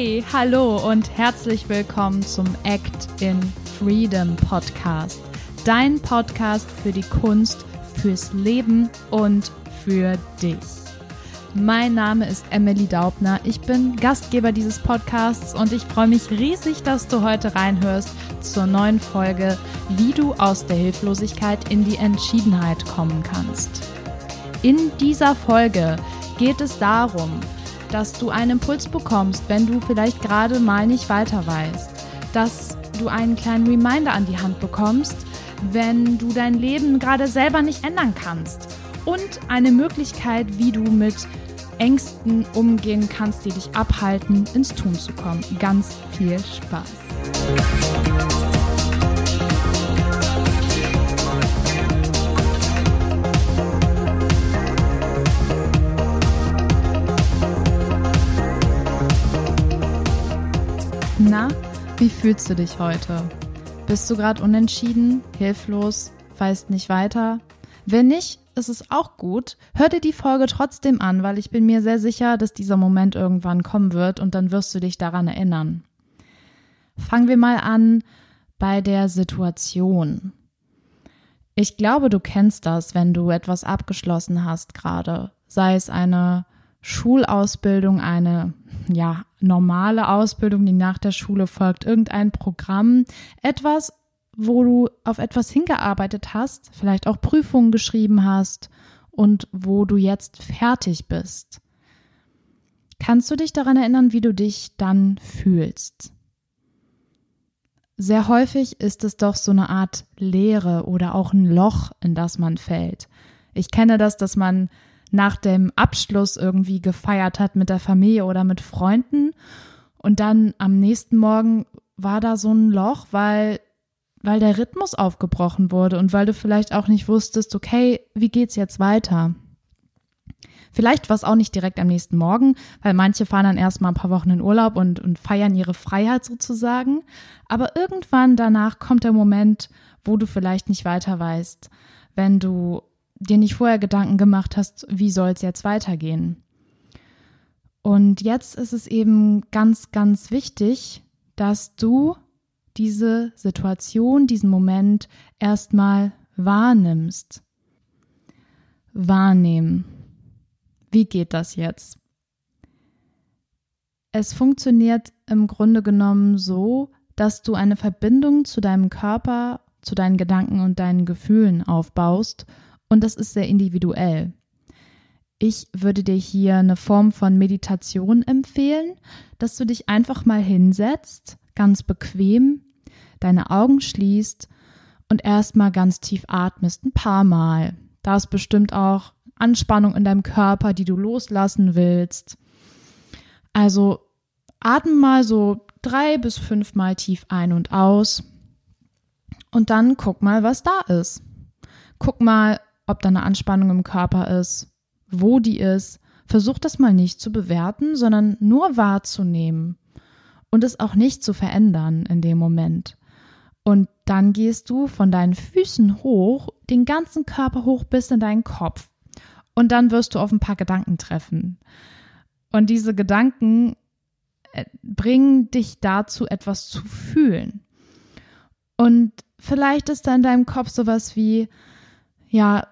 Hey, hallo und herzlich willkommen zum Act in Freedom Podcast. Dein Podcast für die Kunst, fürs Leben und für dich. Mein Name ist Emily Daubner. Ich bin Gastgeber dieses Podcasts und ich freue mich riesig, dass du heute reinhörst zur neuen Folge, wie du aus der Hilflosigkeit in die Entschiedenheit kommen kannst. In dieser Folge geht es darum, dass du einen Impuls bekommst, wenn du vielleicht gerade mal nicht weiter weißt, dass du einen kleinen Reminder an die Hand bekommst, wenn du dein Leben gerade selber nicht ändern kannst und eine Möglichkeit, wie du mit Ängsten umgehen kannst, die dich abhalten, ins Tun zu kommen. Ganz viel Spaß. Wie fühlst du dich heute? Bist du gerade unentschieden, hilflos, weißt nicht weiter? Wenn nicht, ist es auch gut. Hör dir die Folge trotzdem an, weil ich bin mir sehr sicher, dass dieser Moment irgendwann kommen wird und dann wirst du dich daran erinnern. Fangen wir mal an bei der Situation. Ich glaube, du kennst das, wenn du etwas abgeschlossen hast gerade, sei es eine Schulausbildung, eine ja, normale Ausbildung, die nach der Schule folgt, irgendein Programm, etwas, wo du auf etwas hingearbeitet hast, vielleicht auch Prüfungen geschrieben hast und wo du jetzt fertig bist. Kannst du dich daran erinnern, wie du dich dann fühlst? Sehr häufig ist es doch so eine Art Leere oder auch ein Loch, in das man fällt. Ich kenne das, dass man nach dem Abschluss irgendwie gefeiert hat mit der Familie oder mit Freunden und dann am nächsten Morgen war da so ein Loch, weil weil der Rhythmus aufgebrochen wurde und weil du vielleicht auch nicht wusstest, okay, wie geht's jetzt weiter? Vielleicht war es auch nicht direkt am nächsten Morgen, weil manche fahren dann erstmal ein paar Wochen in Urlaub und, und feiern ihre Freiheit sozusagen. Aber irgendwann danach kommt der Moment, wo du vielleicht nicht weiter weißt, wenn du dir nicht vorher Gedanken gemacht hast, wie soll es jetzt weitergehen. Und jetzt ist es eben ganz, ganz wichtig, dass du diese Situation, diesen Moment erstmal wahrnimmst. Wahrnehmen. Wie geht das jetzt? Es funktioniert im Grunde genommen so, dass du eine Verbindung zu deinem Körper, zu deinen Gedanken und deinen Gefühlen aufbaust und das ist sehr individuell. Ich würde dir hier eine Form von Meditation empfehlen, dass du dich einfach mal hinsetzt, ganz bequem, deine Augen schließt und erstmal ganz tief atmest, ein paar Mal. Da ist bestimmt auch Anspannung in deinem Körper, die du loslassen willst. Also atme mal so drei bis fünfmal tief ein und aus. Und dann guck mal, was da ist. Guck mal, ob da eine Anspannung im Körper ist, wo die ist. Versuch das mal nicht zu bewerten, sondern nur wahrzunehmen und es auch nicht zu verändern in dem Moment. Und dann gehst du von deinen Füßen hoch, den ganzen Körper hoch bis in deinen Kopf. Und dann wirst du auf ein paar Gedanken treffen. Und diese Gedanken äh, bringen dich dazu, etwas zu fühlen. Und vielleicht ist da in deinem Kopf sowas wie, ja,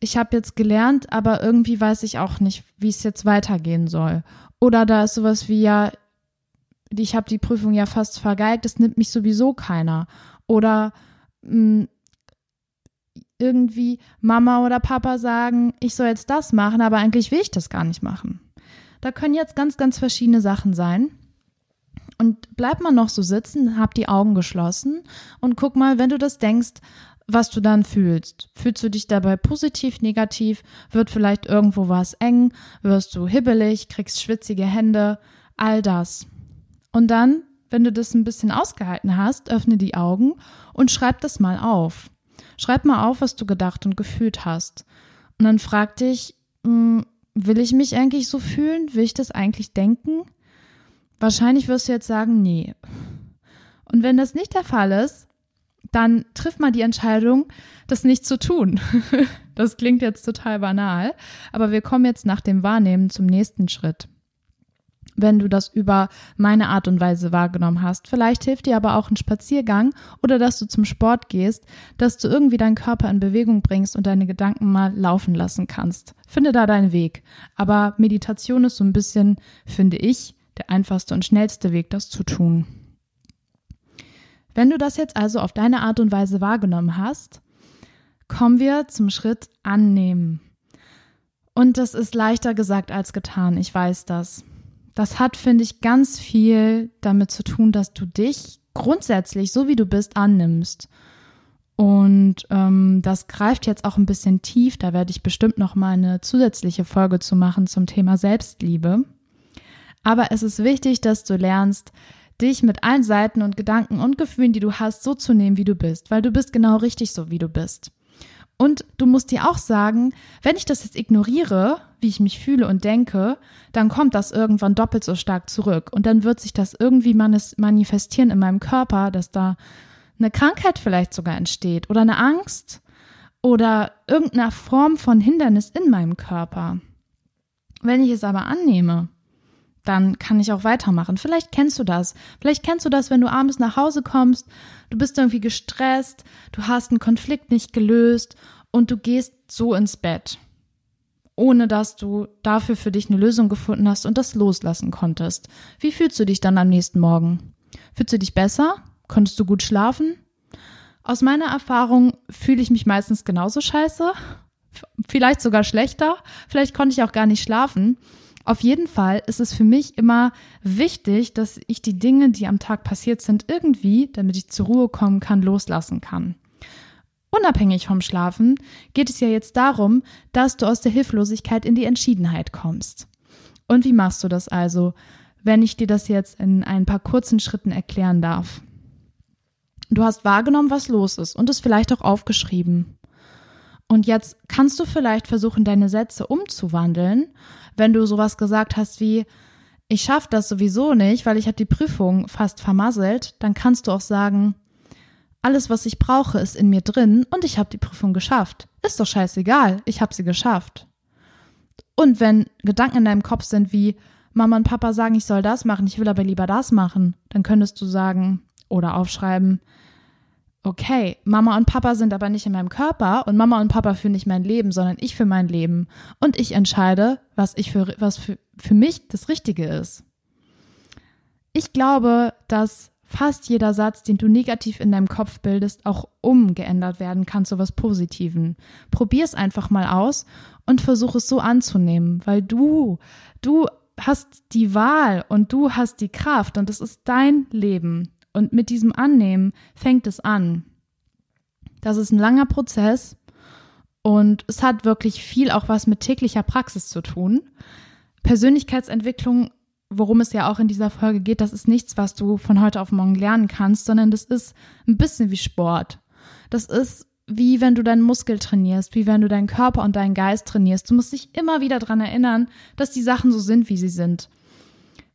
ich habe jetzt gelernt, aber irgendwie weiß ich auch nicht, wie es jetzt weitergehen soll. Oder da ist sowas wie, ja, ich habe die Prüfung ja fast vergeigt, es nimmt mich sowieso keiner. Oder mh, hm, irgendwie Mama oder Papa sagen, ich soll jetzt das machen, aber eigentlich will ich das gar nicht machen. Da können jetzt ganz, ganz verschiedene Sachen sein. Und bleib mal noch so sitzen, hab die Augen geschlossen und guck mal, wenn du das denkst, was du dann fühlst. Fühlst du dich dabei positiv, negativ? Wird vielleicht irgendwo was eng? Wirst du hibbelig? Kriegst schwitzige Hände? All das. Und dann, wenn du das ein bisschen ausgehalten hast, öffne die Augen und schreib das mal auf. Schreib mal auf, was du gedacht und gefühlt hast. Und dann frag dich, hm, will ich mich eigentlich so fühlen? Will ich das eigentlich denken? Wahrscheinlich wirst du jetzt sagen, nee. Und wenn das nicht der Fall ist, dann triff mal die Entscheidung, das nicht zu tun. das klingt jetzt total banal, aber wir kommen jetzt nach dem Wahrnehmen zum nächsten Schritt. wenn du das über meine Art und Weise wahrgenommen hast. Vielleicht hilft dir aber auch ein Spaziergang oder dass du zum Sport gehst, dass du irgendwie deinen Körper in Bewegung bringst und deine Gedanken mal laufen lassen kannst. Finde da deinen Weg. Aber Meditation ist so ein bisschen, finde ich, der einfachste und schnellste Weg, das zu tun. Wenn du das jetzt also auf deine Art und Weise wahrgenommen hast, kommen wir zum Schritt annehmen. Und das ist leichter gesagt als getan, ich weiß das. Das hat, finde ich, ganz viel damit zu tun, dass du dich grundsätzlich, so wie du bist, annimmst. Und ähm, das greift jetzt auch ein bisschen tief. Da werde ich bestimmt noch mal eine zusätzliche Folge zu machen zum Thema Selbstliebe. Aber es ist wichtig, dass du lernst, dich mit allen Seiten und Gedanken und Gefühlen, die du hast, so zu nehmen, wie du bist, weil du bist genau richtig so, wie du bist. Und du musst dir auch sagen, wenn ich das jetzt ignoriere, wie ich mich fühle und denke, dann kommt das irgendwann doppelt so stark zurück. Und dann wird sich das irgendwie manifestieren in meinem Körper, dass da eine Krankheit vielleicht sogar entsteht oder eine Angst oder irgendeine Form von Hindernis in meinem Körper. Wenn ich es aber annehme, dann kann ich auch weitermachen. Vielleicht kennst du das. Vielleicht kennst du das, wenn du abends nach Hause kommst, du bist irgendwie gestresst, du hast einen Konflikt nicht gelöst und du gehst so ins Bett, ohne dass du dafür für dich eine Lösung gefunden hast und das loslassen konntest. Wie fühlst du dich dann am nächsten Morgen? Fühlst du dich besser? Konntest du gut schlafen? Aus meiner Erfahrung fühle ich mich meistens genauso scheiße, vielleicht sogar schlechter, vielleicht konnte ich auch gar nicht schlafen. Auf jeden Fall ist es für mich immer wichtig, dass ich die Dinge, die am Tag passiert sind, irgendwie, damit ich zur Ruhe kommen kann, loslassen kann. Unabhängig vom Schlafen geht es ja jetzt darum, dass du aus der Hilflosigkeit in die Entschiedenheit kommst. Und wie machst du das also, wenn ich dir das jetzt in ein paar kurzen Schritten erklären darf? Du hast wahrgenommen, was los ist und es vielleicht auch aufgeschrieben. Und jetzt kannst du vielleicht versuchen, deine Sätze umzuwandeln wenn du sowas gesagt hast wie, ich schaffe das sowieso nicht, weil ich habe die Prüfung fast vermasselt, dann kannst du auch sagen, alles, was ich brauche, ist in mir drin und ich habe die Prüfung geschafft. Ist doch scheißegal, ich habe sie geschafft. Und wenn Gedanken in deinem Kopf sind wie, Mama und Papa sagen, ich soll das machen, ich will aber lieber das machen, dann könntest du sagen oder aufschreiben, okay, Mama und Papa sind aber nicht in meinem Körper und Mama und Papa führen nicht mein Leben, sondern ich für mein Leben. Und ich entscheide, was ich für, was für, für mich das Richtige ist. Ich glaube, dass fast jeder Satz, den du negativ in deinem Kopf bildest, auch umgeändert werden kann zu was Positiven. Probier es einfach mal aus und versuch es so anzunehmen, weil du, du hast die Wahl und du hast die Kraft und es ist dein Leben. Und mit diesem Annehmen fängt es an. Das ist ein langer Prozess und es hat wirklich viel auch was mit täglicher Praxis zu tun. Persönlichkeitsentwicklung, worum es ja auch in dieser Folge geht, das ist nichts, was du von heute auf morgen lernen kannst, sondern das ist ein bisschen wie Sport. Das ist wie wenn du deinen Muskel trainierst, wie wenn du deinen Körper und deinen Geist trainierst. Du musst dich immer wieder daran erinnern, dass die Sachen so sind, wie sie sind.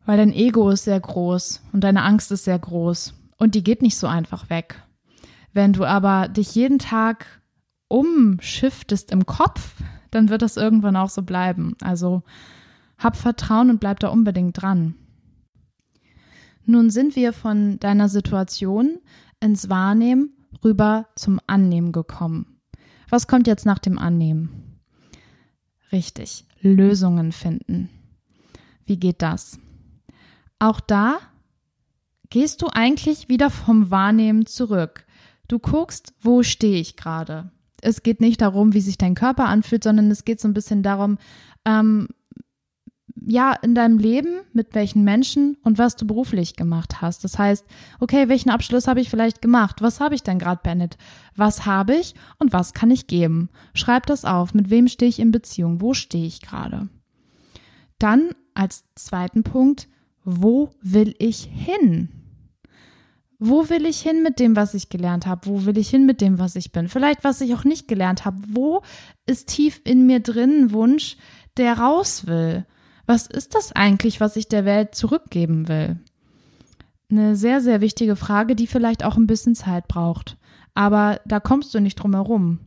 Weil dein Ego ist sehr groß und deine Angst ist sehr groß und die geht nicht so einfach weg. Wenn du aber dich jeden Tag umschiftest im Kopf, dann wird das irgendwann auch so bleiben. Also hab Vertrauen und bleib da unbedingt dran. Nun sind wir von deiner Situation ins Wahrnehmen rüber zum Annehmen gekommen. Was kommt jetzt nach dem Annehmen? Richtig, Lösungen finden. Wie geht das? Auch da gehst du eigentlich wieder vom Wahrnehmen zurück. Du guckst, wo stehe ich gerade. Es geht nicht darum, wie sich dein Körper anfühlt, sondern es geht so ein bisschen darum, ähm, ja, in deinem Leben, mit welchen Menschen und was du beruflich gemacht hast. Das heißt, okay, welchen Abschluss habe ich vielleicht gemacht? Was habe ich denn gerade beendet? Was habe ich und was kann ich geben? Schreib das auf. Mit wem stehe ich in Beziehung? Wo stehe ich gerade? Dann als zweiten Punkt, wo will ich hin? Wo will ich hin mit dem, was ich gelernt habe? Wo will ich hin mit dem, was ich bin? Vielleicht, was ich auch nicht gelernt habe. Wo ist tief in mir drin ein Wunsch, der raus will? Was ist das eigentlich, was ich der Welt zurückgeben will? Eine sehr, sehr wichtige Frage, die vielleicht auch ein bisschen Zeit braucht. Aber da kommst du nicht drum herum.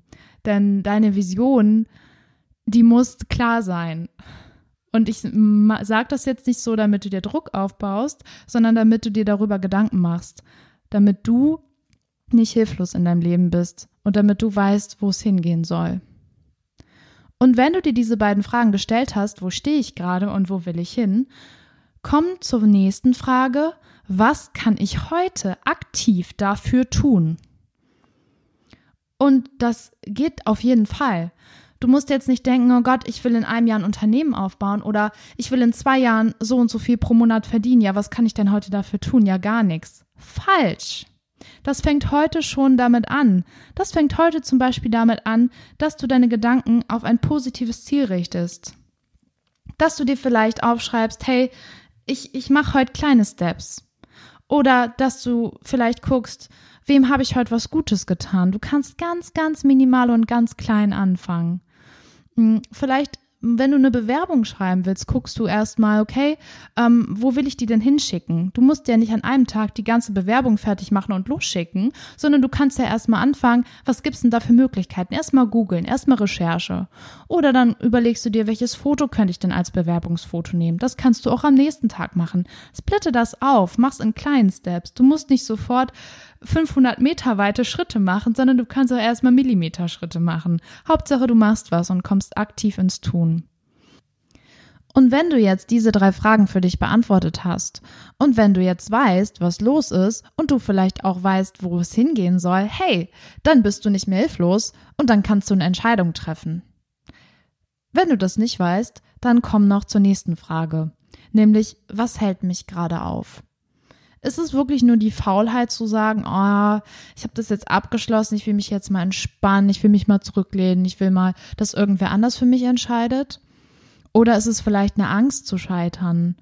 Denn deine Vision, die muss klar sein. Und ich sage das jetzt nicht so, damit du dir Druck aufbaust, sondern damit du dir darüber Gedanken machst, damit du nicht hilflos in deinem Leben bist und damit du weißt, wo es hingehen soll. Und wenn du dir diese beiden Fragen gestellt hast, wo stehe ich gerade und wo will ich hin, komm zur nächsten Frage, was kann ich heute aktiv dafür tun? Und das geht auf jeden Fall. Du musst jetzt nicht denken, oh Gott, ich will in einem Jahr ein Unternehmen aufbauen oder ich will in zwei Jahren so und so viel pro Monat verdienen. Ja, was kann ich denn heute dafür tun? Ja, gar nichts. Falsch. Das fängt heute schon damit an. Das fängt heute zum Beispiel damit an, dass du deine Gedanken auf ein positives Ziel richtest. Dass du dir vielleicht aufschreibst, hey, ich, ich mache heute kleine Steps. Oder dass du vielleicht guckst, wem habe ich heute was Gutes getan. Du kannst ganz, ganz minimal und ganz klein anfangen. Hm, vielleicht wenn du eine Bewerbung schreiben willst, guckst du erstmal, okay, ähm, wo will ich die denn hinschicken? Du musst ja nicht an einem Tag die ganze Bewerbung fertig machen und losschicken, sondern du kannst ja erstmal anfangen, was gibt's denn da für Möglichkeiten? Erstmal googeln, erstmal Recherche. Oder dann überlegst du dir, welches Foto könnte ich denn als Bewerbungsfoto nehmen? Das kannst du auch am nächsten Tag machen. Splitte das auf, mach's in kleinen Steps. Du musst nicht sofort 500 Meter weite Schritte machen, sondern du kannst auch erstmal Millimeter-Schritte machen. Hauptsache, du machst was und kommst aktiv ins Tun. Und wenn du jetzt diese drei Fragen für dich beantwortet hast und wenn du jetzt weißt, was los ist und du vielleicht auch weißt, wo es hingehen soll, hey, dann bist du nicht mehr hilflos und dann kannst du eine Entscheidung treffen. Wenn du das nicht weißt, dann komm noch zur nächsten Frage, nämlich was hält mich gerade auf? Ist es wirklich nur die Faulheit zu sagen, oh, ich habe das jetzt abgeschlossen, ich will mich jetzt mal entspannen, ich will mich mal zurücklehnen, ich will mal, dass irgendwer anders für mich entscheidet? Oder ist es vielleicht eine Angst zu scheitern?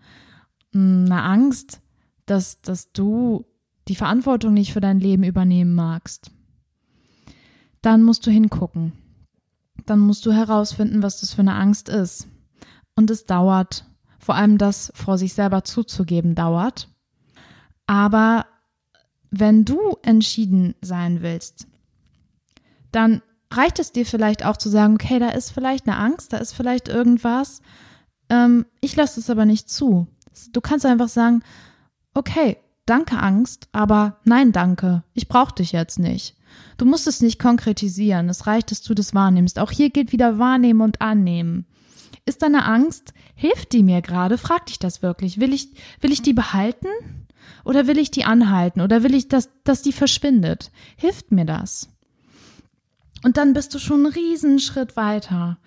Hm, eine Angst, dass, dass du die Verantwortung nicht für dein Leben übernehmen magst? Dann musst du hingucken. Dann musst du herausfinden, was das für eine Angst ist. Und es dauert. Vor allem das vor sich selber zuzugeben dauert. Aber wenn du entschieden sein willst, dann reicht es dir vielleicht auch zu sagen, okay, da ist vielleicht eine Angst, da ist vielleicht irgendwas. Ähm, ich lasse es aber nicht zu. Du kannst einfach sagen, okay, danke Angst, aber nein, danke, ich brauche dich jetzt nicht. Du musst es nicht konkretisieren, es reicht, dass du das wahrnimmst. Auch hier gilt wieder wahrnehmen und annehmen. Ist deine Angst, hilft die mir gerade? Frag dich das wirklich. Will ich, will ich die behalten? Oder will ich die anhalten? Oder will ich, dass, dass die verschwindet? Hilft mir das? Und dann bist du schon einen riesen Schritt weiter.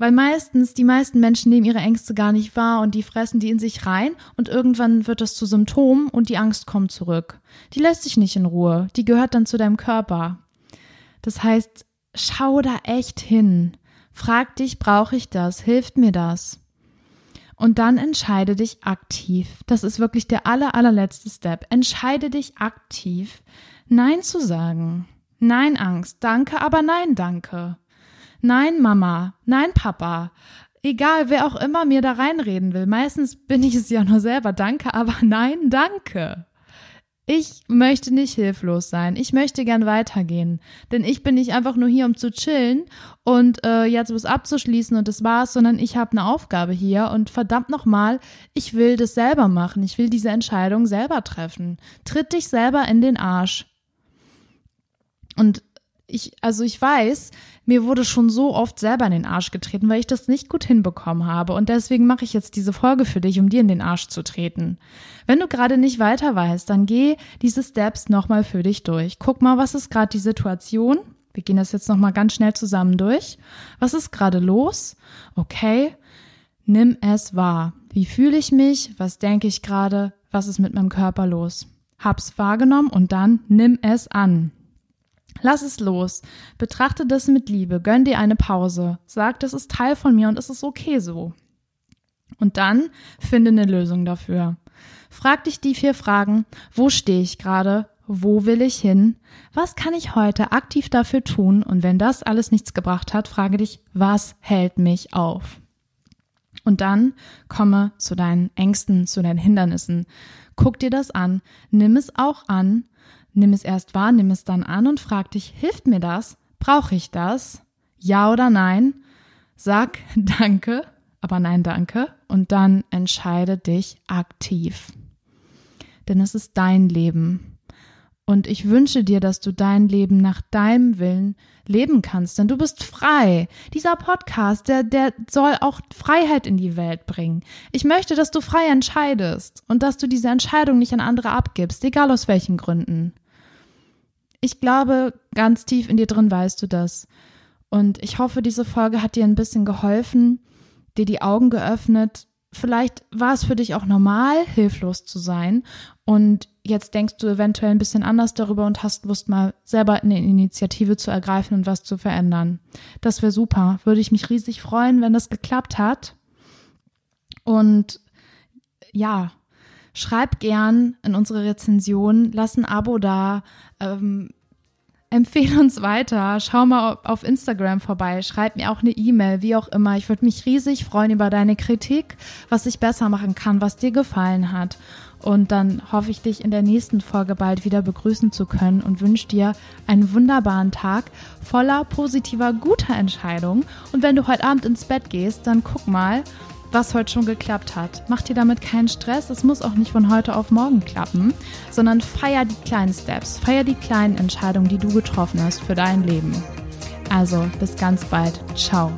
Weil meistens, die meisten Menschen nehmen ihre Ängste gar nicht wahr und die fressen die in sich rein und irgendwann wird das zu Symptomen und die Angst kommt zurück. Die lässt sich nicht in Ruhe, die gehört dann zu deinem Körper. Das heißt, schau da echt hin. Frag dich, brauche ich das? Hilft mir das? Und dann entscheide dich aktiv. Das ist wirklich der aller, allerletzte Step. Entscheide dich aktiv, Nein zu sagen. Nein, Angst, danke, aber nein, danke. Nein, Mama, nein, Papa. Egal, wer auch immer mir da reinreden will. Meistens bin ich es ja nur selber. Danke, aber nein, danke. Ich möchte nicht hilflos sein. Ich möchte gern weitergehen. Denn ich bin nicht einfach nur hier, um zu chillen und äh, jetzt was abzuschließen und das war's, sondern ich habe eine Aufgabe hier und verdammt nochmal, ich will das selber machen. Ich will diese Entscheidung selber treffen. Tritt dich selber in den Arsch. Und ich, also ich weiß, mir wurde schon so oft selber in den Arsch getreten, weil ich das nicht gut hinbekommen habe. Und deswegen mache ich jetzt diese Folge für dich, um dir in den Arsch zu treten. Wenn du gerade nicht weiter weißt, dann geh diese Steps nochmal für dich durch. Guck mal, was ist gerade die Situation? Wir gehen das jetzt nochmal ganz schnell zusammen durch. Was ist gerade los? Okay. Nimm es wahr. Wie fühle ich mich? Was denke ich gerade? Was ist mit meinem Körper los? Hab's wahrgenommen und dann nimm es an. Lass es los. Betrachte das mit Liebe. Gönn dir eine Pause. Sag, das ist Teil von mir und es ist okay so. Und dann finde eine Lösung dafür. Frag dich die vier Fragen. Wo stehe ich gerade? Wo will ich hin? Was kann ich heute aktiv dafür tun? Und wenn das alles nichts gebracht hat, frage dich, was hält mich auf? Und dann komme zu deinen Ängsten, zu deinen Hindernissen. Guck dir das an, nimm es auch an Nimm es erst wahr, nimm es dann an und frag dich, hilft mir das? Brauche ich das? Ja oder nein? Sag Danke, aber nein, danke. und dann entscheide dich aktiv. Denn es ist dein Leben. Und ich wünsche dir, dass du dein Leben nach deinem Willen leben kannst, denn du bist frei. Dieser Podcast, der, der soll auch Freiheit in die Welt bringen. Ich möchte, dass du frei entscheidest und dass du diese Entscheidung nicht an andere abgibst, egal aus welchen Gründen. Ich glaube, ganz tief in dir drin weißt du das. Und ich hoffe, diese Folge hat dir ein bisschen geholfen, dir die Augen geöffnet. Vielleicht war es für dich auch normal, hilflos zu sein. Und jetzt denkst du eventuell ein bisschen anders darüber und hast Lust, mal selber eine Initiative zu ergreifen und was zu verändern. Das wäre super. Würde ich mich riesig freuen, wenn das geklappt hat. Und ja, schreib gern in unsere Rezension, lass ein Abo da. Ähm, empfehle uns weiter, schau mal auf Instagram vorbei, schreib mir auch eine E-Mail, wie auch immer. Ich würde mich riesig freuen über deine Kritik, was ich besser machen kann, was dir gefallen hat. Und dann hoffe ich, dich in der nächsten Folge bald wieder begrüßen zu können und wünsche dir einen wunderbaren Tag voller positiver, guter Entscheidungen. Und wenn du heute Abend ins Bett gehst, dann guck mal, was heute schon geklappt hat. Mach dir damit keinen Stress. Es muss auch nicht von heute auf morgen klappen, sondern feier die kleinen Steps, feier die kleinen Entscheidungen, die du getroffen hast für dein Leben. Also bis ganz bald. Ciao.